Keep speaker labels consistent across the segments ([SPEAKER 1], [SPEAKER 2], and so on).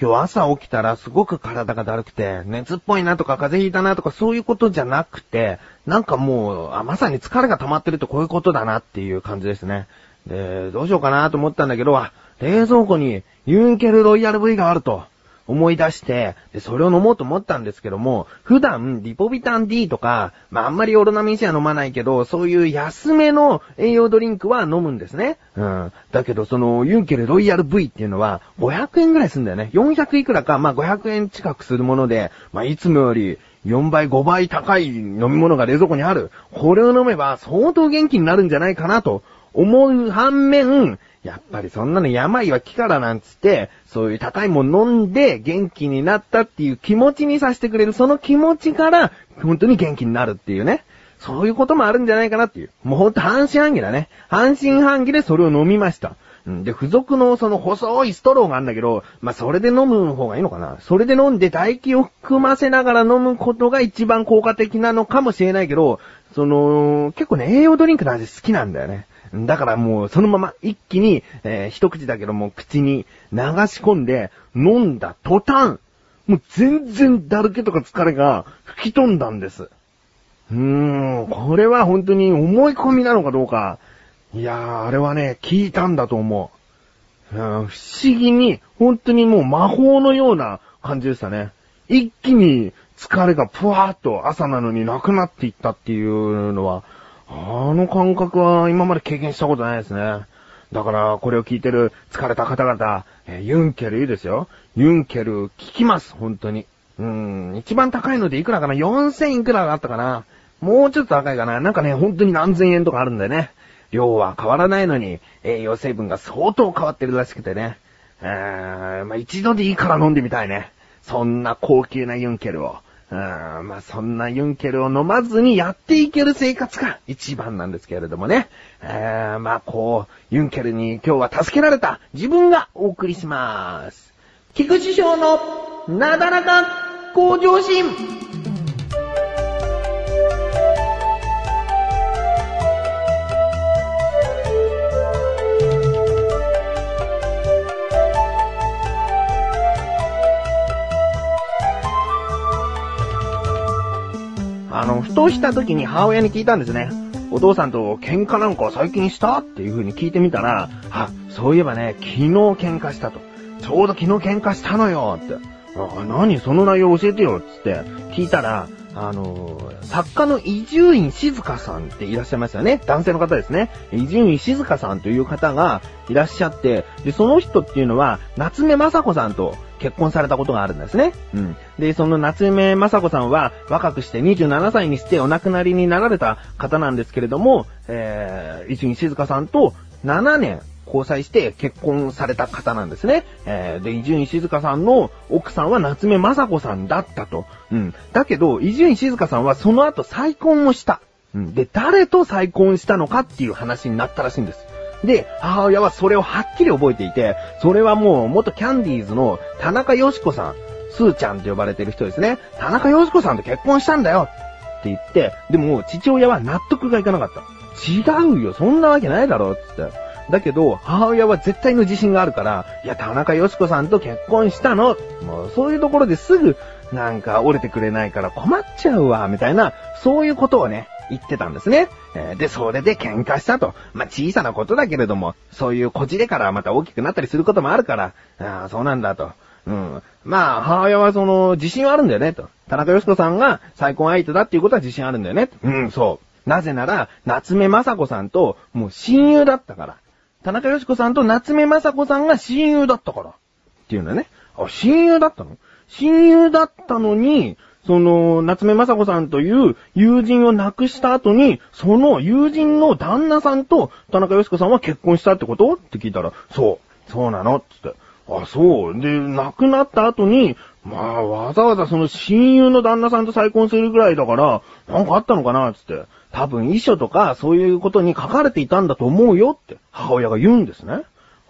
[SPEAKER 1] 今日朝起きたらすごく体がだるくて、熱っぽいなとか風邪ひいたなとかそういうことじゃなくて、なんかもう、あ、まさに疲れが溜まってるとこういうことだなっていう感じですね。で、どうしようかなと思ったんだけど、あ、冷蔵庫にユンケルロイヤル V があると。思い出して、で、それを飲もうと思ったんですけども、普段、リポビタン D とか、まあ、あんまりオロナミン C は飲まないけど、そういう安めの栄養ドリンクは飲むんですね。うん。だけど、その、ユンケルロイヤル V っていうのは、500円ぐらいするんだよね。400いくらか、まあ、500円近くするもので、まあ、いつもより、4倍、5倍高い飲み物が冷蔵庫にある。これを飲めば相当元気になるんじゃないかなと思う反面、やっぱりそんなの病は気からなんつって、そういう高いもの飲んで元気になったっていう気持ちにさせてくれる、その気持ちから、本当に元気になるっていうね。そういうこともあるんじゃないかなっていう。もうほんと半信半疑だね。半信半疑でそれを飲みました。で、付属のその細いストローがあるんだけど、まあ、それで飲む方がいいのかなそれで飲んで唾液を含ませながら飲むことが一番効果的なのかもしれないけど、その、結構ね、栄養ドリンクの味好きなんだよね。だからもうそのまま一気に、えー、一口だけども口に流し込んで飲んだ途端、もう全然だるけとか疲れが吹き飛んだんです。うーん、これは本当に思い込みなのかどうか。いやー、あれはね、聞いたんだと思う。不思議に、本当にもう魔法のような感じでしたね。一気に疲れがぷわーっと朝なのになくなっていったっていうのは、あの感覚は今まで経験したことないですね。だから、これを聞いてる疲れた方々、え、ユンケルいいですよ。ユンケル効きます、本当に。うん、一番高いのでいくらかな ?4000 いくらがあったかな？もうちょっと高いかな？なんかね、本当に何千円とかあるんだよね。量は変わらないのに、栄養成分が相当変わってるらしくてね。えー、まあ、一度でいいから飲んでみたいね。そんな高級なユンケルを。あ、まあそんなユンケルを飲まずにやっていける生活が一番なんですけれどもね。あ、まあこう、ユンケルに今日は助けられた自分がお送りします。菊師匠のなだらか向上心。あの、ふとした時に母親に聞いたんですね。お父さんと喧嘩なんか最近した？っていう風に聞いてみたら、あ、そういえばね、昨日喧嘩したと。ちょうど昨日喧嘩したのよって。あ、何？その内容教えてよつって聞いたら、あの作家の伊集院静香さんっていらっしゃいますよね。男性の方ですね。伊集院静香さんという方がいらっしゃって、で、その人っていうのは、夏目雅子さんと結婚されたことがあるんですね。うん。で、その夏目雅子さんは若くして27歳にしてお亡くなりになられた方なんですけれども、えー、一院静香さんと7年交際して結婚された方なんですね。えー、で、伊集院静香さんの奥さんは夏目雅子さんだったと。うん。だけど、伊集院静香さんはその後再婚もした。うん。で、誰と再婚したのかっていう話になったらしいんです。で、母親はそれをはっきり覚えていて、それはもう元キャンディーズの田中よし子さん、スーちゃんと呼ばれてる人ですね。田中よし子さんと結婚したんだよって言って、でも父親は納得がいかなかった。違うよ、そんなわけないだろ、つって。だけど、母親は絶対の自信があるから、いや、田中よし子さんと結婚したの。もう、そういうところですぐ、なんか折れてくれないから困っちゃうわ、みたいな、そういうことをね、言ってたんですね。え、で、それで喧嘩したと。まあ、小さなことだけれども、そういうこじれからまた大きくなったりすることもあるから、ああ、そうなんだと。うん。まあ、母親はその、自信はあるんだよね、と。田中よし子さんが再婚相手だっていうことは自信あるんだよね。うん、そう。なぜなら、夏目雅子さんと、もう親友だったから。田中よしこさんと夏目雅子さんが親友だったから。っていうんだね。あ、親友だったの？親友だったのに、その、夏目雅子さんという友人を亡くした後に、その友人の旦那さんと田中よしこさんは結婚したってこと？って聞いたら、そう、そうなの？つって。あ、そう。で、亡くなった後に、まあ、わざわざその親友の旦那さんと再婚するぐらいだから、なんかあったのかなつって。多分遺書とかそういうことに書かれていたんだと思うよって母親が言うんですね。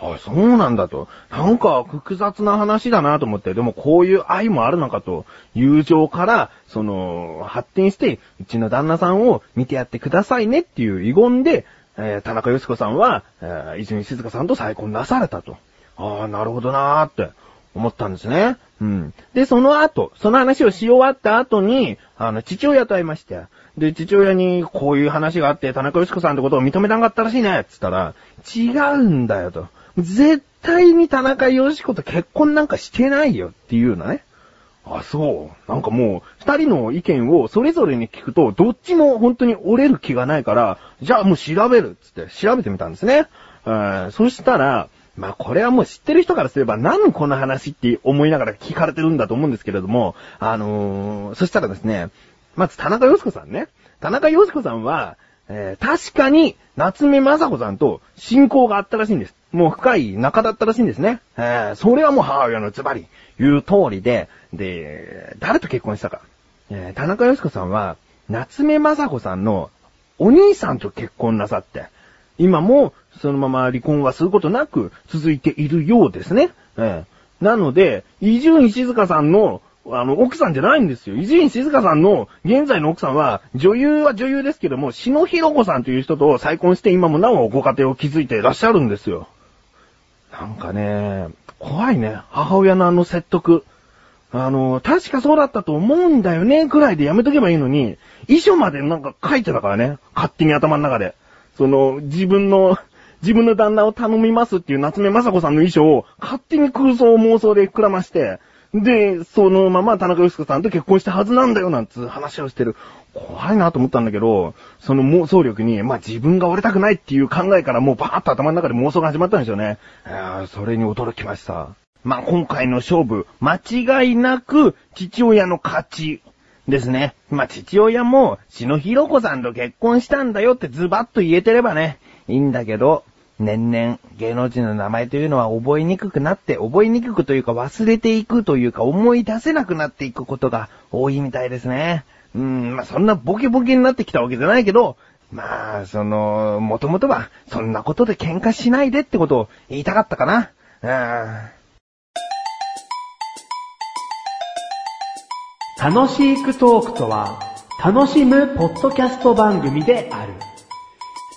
[SPEAKER 1] あ、そうなんだと。なんか複雑な話だなと思って、でもこういう愛もあるのかと、友情から、その、発展して、うちの旦那さんを見てやってくださいねっていう遺言で、えー、田中よし子さんは、えー、泉静香さんと再婚なされたと。ああ、なるほどなーって思ったんですね。うん。で、その後、その話をし終わった後に、あの、父親と会いまして。で、父親に、こういう話があって、田中義子さんってことを認めなかったらしいね、つったら、違うんだよと。絶対に田中義子と結婚なんかしてないよっていうのね。あ、そう。なんかもう、二人の意見をそれぞれに聞くと、どっちも本当に折れる気がないから、じゃあもう調べるっつって調べてみたんですね。そしたら、まあこれはもう知ってる人からすれば何この話って思いながら聞かれてるんだと思うんですけれども、あのー、そしたらですね、まず田中洋子さんね。田中洋子さんは、えー、確かに夏目雅子さんと親交があったらしいんです。もう深い仲だったらしいんですね。えー、それはもう母親のズバリ言う通りで、で、誰と結婚したか。えー、田中洋子さんは、夏目雅子さんのお兄さんと結婚なさって、今もそのまま離婚はすることなく続いているようですね。ええ。なので、伊集院静香さんの、あの、奥さんじゃないんですよ。伊集院静香さんの現在の奥さんは、女優は女優ですけども、篠ひろ子さんという人と再婚して今もなおご家庭を築いていらっしゃるんですよ。なんかね、怖いね。母親のあの説得。あの、確かそうだったと思うんだよね、くらいでやめとけばいいのに、遺書までなんか書いてたからね。勝手に頭の中で。その、自分の、自分の旦那を頼みますっていう夏目雅子さんの衣装を勝手に空想妄想で膨らまして、で、そのまま田中義子さんと結婚したはずなんだよなんつ話をしてる。怖いなと思ったんだけど、その妄想力に、まあ、自分が折れたくないっていう考えからもうバーッと頭の中で妄想が始まったんですよね。それに驚きました。まあ、今回の勝負、間違いなく父親の勝ちですね。まあ、父親も、篠弘子さんと結婚したんだよってズバッと言えてればね、いいんだけど、年々芸能人の名前というのは覚えにくくなって、覚えにくくというか忘れていくというか思い出せなくなっていくことが多いみたいですね。うーん、まあ、そんなボケボケになってきたわけじゃないけど、まあ、その、もともとは、そんなことで喧嘩しないでってことを言いたかったかな。うーん
[SPEAKER 2] 楽しいクトークとは、楽しむポッドキャスト番組である。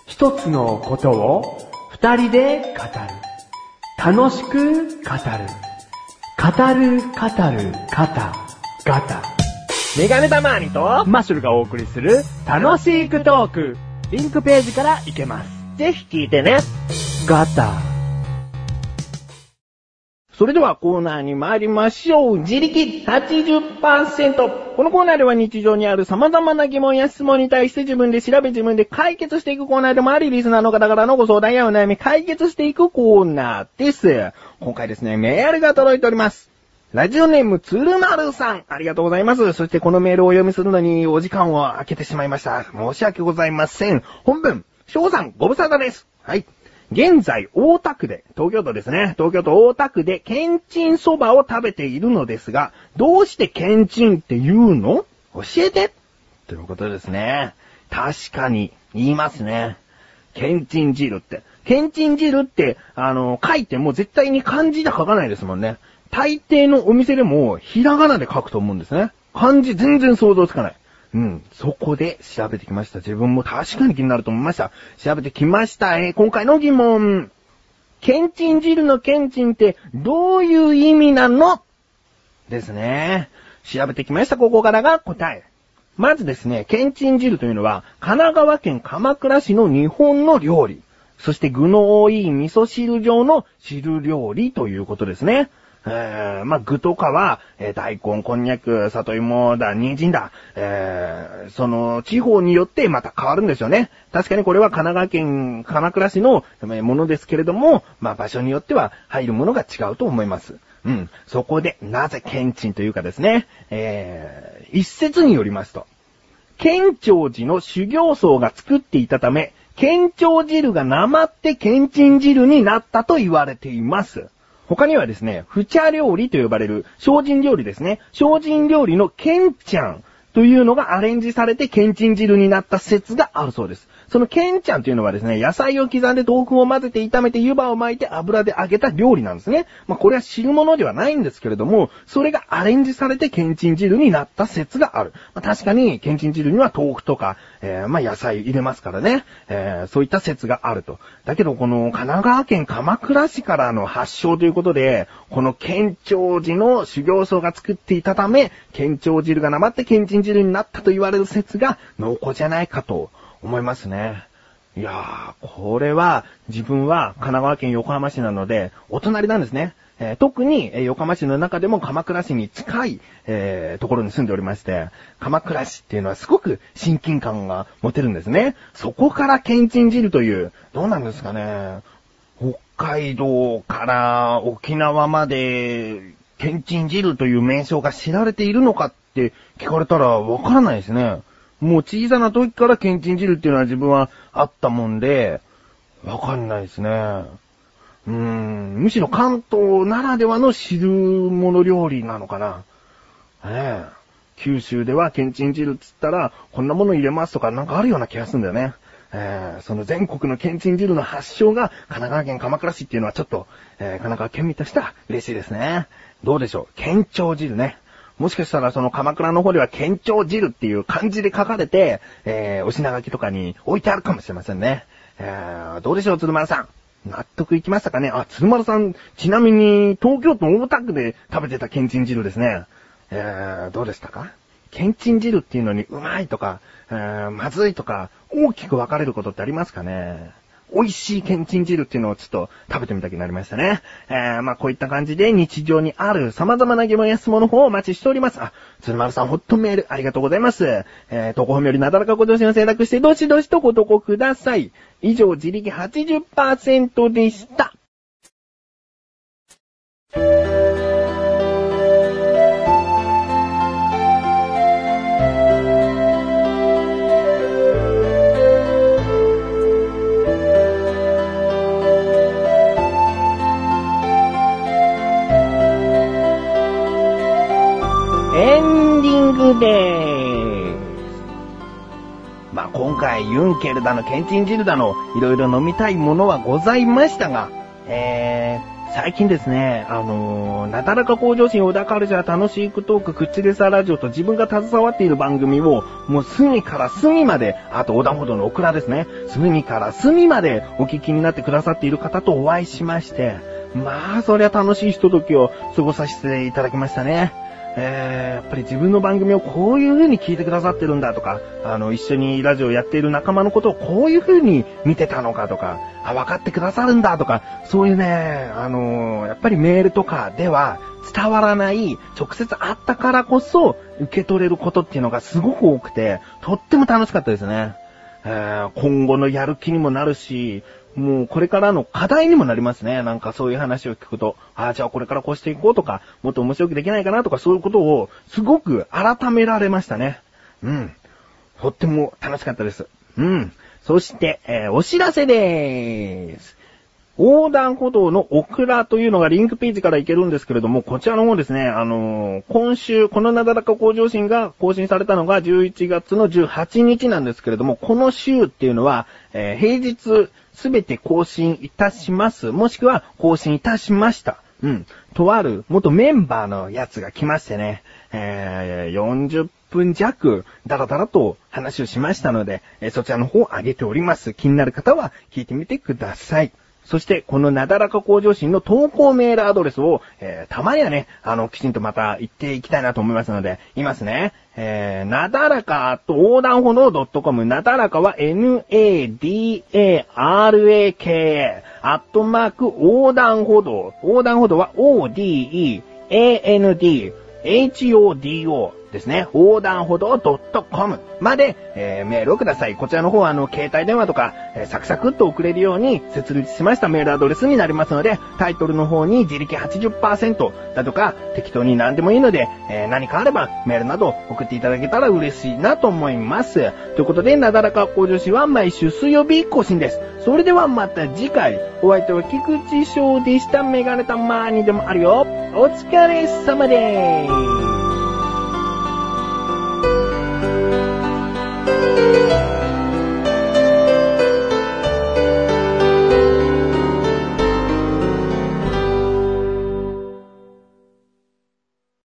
[SPEAKER 2] 一つのことを二人で語る。楽しく語る。語る、語る、ガタ、ガタ。
[SPEAKER 1] メガネたまーにと、
[SPEAKER 2] マッシュルがお送りする楽しいクトーク。リンクページから行けます。
[SPEAKER 1] ぜひ聞いてね。
[SPEAKER 2] ガタ。
[SPEAKER 1] それではコーナーに参りましょう。自力80%。このコーナーでは日常にある様々な疑問や質問に対して自分で調べ自分で解決していくコーナーでもあり、リスナーの方々のご相談やお悩み解決していくコーナーです。今回ですね、メールが届いております。ラジオネーム、つるまるさん。ありがとうございます。そしてこのメールをお読みするのにお時間を空けてしまいました。申し訳ございません。本文、翔さん、ご無沙汰です。はい。現在、大田区で、東京都ですね。東京都大田区で、ケンチンそばを食べているのですが、どうしてケンチンって言うの？教えてということですね。確かに、言いますね。ケンチン汁って。ケンチン汁って、あの、書いても絶対に漢字で書かないですもんね。大抵のお店でも、ひらがなで書くと思うんですね。漢字全然想像つかない。うん。そこで調べてきました。自分も確かに気になると思いました。調べてきました。えー、今回の疑問。ケンチン汁のケンチンってどういう意味なの？ですね。調べてきました。ここからが答え。まずですね、ケンチン汁というのは、神奈川県鎌倉市の日本の料理。そして具の多い味噌汁状の汁料理ということですね。えー、まあ、具とかは、えー、大根、こんにゃく、里芋だ、人参だ、えー、その、地方によってまた変わるんですよね。確かにこれは神奈川県鎌倉市のものですけれども、まあ、場所によっては入るものが違うと思います。うん。そこで、なぜ県鎮というかですね、えー、一説によりますと、県庁寺の修行僧が作っていたため、県庁汁がなまって県鎮汁になったと言われています。他にはですね、フチャ料理と呼ばれる精進料理ですね。精進料理のケンチャンというのがアレンジされてケンチン汁になった説があるそうです。そのケンちゃんというのはですね、野菜を刻んで豆腐を混ぜて炒めて湯葉を巻いて油で揚げた料理なんですね。まあこれは知るものではないんですけれども、それがアレンジされてケンチン汁になった説がある。まあ確かに、ケンチン汁には豆腐とか、えー、まあ野菜入れますからね。えー、そういった説があると。だけどこの神奈川県鎌倉市からの発祥ということで、この県庁寺の修行僧が作っていたため、県庁汁がなまって県人汁になったと言われる説が濃厚じゃないかと思いますね。いやー、これは自分は神奈川県横浜市なので、お隣なんですね。えー、特に、え、横浜市の中でも鎌倉市に近い、えー、ところに住んでおりまして、鎌倉市っていうのはすごく親近感が持てるんですね。そこから県人汁という、どうなんですかね。北海道から沖縄まで、県人汁という名称が知られているのかって聞かれたらわからないですね。もう小さな時から県人汁っていうのは自分はあったもんで、わかんないですね。うーん、むしろ関東ならではの汁物料理なのかな。ねえ。九州では県人汁っつったら、こんなもの入れますとかなんかあるような気がするんだよね。えー、その全国の県人汁の発祥が神奈川県鎌倉市っていうのはちょっと、えー、神奈川県民としては嬉しいですね。どうでしょう？県庁汁ね。もしかしたらその鎌倉の方では県庁汁っていう漢字で書かれて、えー、お品書きとかに置いてあるかもしれませんね。えー、どうでしょう、鶴丸さん？納得いきましたかね？あ、鶴丸さん、ちなみに東京都大田区で食べてたけんちん汁ですね。えー、どうでしたか？けんちん汁っていうのにうまいとか、えー、まずいとか、大きく分かれることってありますかね？美味しいけんちん汁っていうのをちょっと食べてみたくなりましたね。えー、まあこういった感じで日常にある様々な疑問や質問の方をお待ちしております。あ、鶴丸さんホットメールありがとうございます。えー、投稿本よりなだらかご上心を選択してどしどしとご投稿ください。以上、自力80%でした。でーす。まあ、今回、ユンケルだの、ケンチン汁だの、いろいろ飲みたいものはございましたが、えー、最近ですね、あのー、なだらか向上心小田カルチャー楽しいクトーク口でさラジオと自分が携わっている番組を、もう隅から隅まで、あと横断歩道のオクラですね、隅から隅までお聞きになってくださっている方とお会いしまして、まあ、そりゃ楽しいひとときを過ごさせていただきましたね。えー、やっぱり自分の番組をこういう風に聞いてくださってるんだとか、あの、一緒にラジオやっている仲間のことをこういう風に見てたのかとか、あ、分かってくださるんだとか、そういうね、あのー、やっぱりメールとかでは伝わらない、直接会ったからこそ受け取れることっていうのがすごく多くて、とっても楽しかったですね。えー、今後のやる気にもなるし、もうこれからの課題にもなりますね。なんかそういう話を聞くと、ああ、じゃあこれからこうしていこうとか、もっと面白くできないかなとかそういうことをすごく改められましたね。うん。とっても楽しかったです。うん。そして、えー、お知らせでーす。横断歩道のオクラというのがリンクページから行けるんですけれども、こちらの方ですね、あのー、今週、このなだらか向上心が更新されたのが11月の18日なんですけれども、この週っていうのは、えー、平日すべて更新いたします。もしくは更新いたしました。うん。とある元メンバーのやつが来ましてね、えー、40分弱、だらだらと話をしましたので、え、そちらの方を上げております。気になる方は聞いてみてください。そして、このなだらか向上心の投稿メールアドレスを、えー、たまにはね、あの、きちんとまた言っていきたいなと思いますので、言いますね。えー、なだらかと横断歩道 .com、なだらかは n-a-d-a-r-a-k アットマーク横断歩道。横断歩道は o-d-e-a-n-d h-o-d-o ですね、横断歩道 .com まで、えー、メールをください。こちらの方は、あの、携帯電話とか、えー、サクサクっと送れるように設立しましたメールアドレスになりますので、タイトルの方に自力80%だとか、適当に何でもいいので、えー、何かあればメールなど送っていただけたら嬉しいなと思います。ということで、なだらか向上心は毎週水曜日更新です。それではまた次回、お相手は菊池翔でした。メガネたまーにでもあるよ。お疲れ様でーす。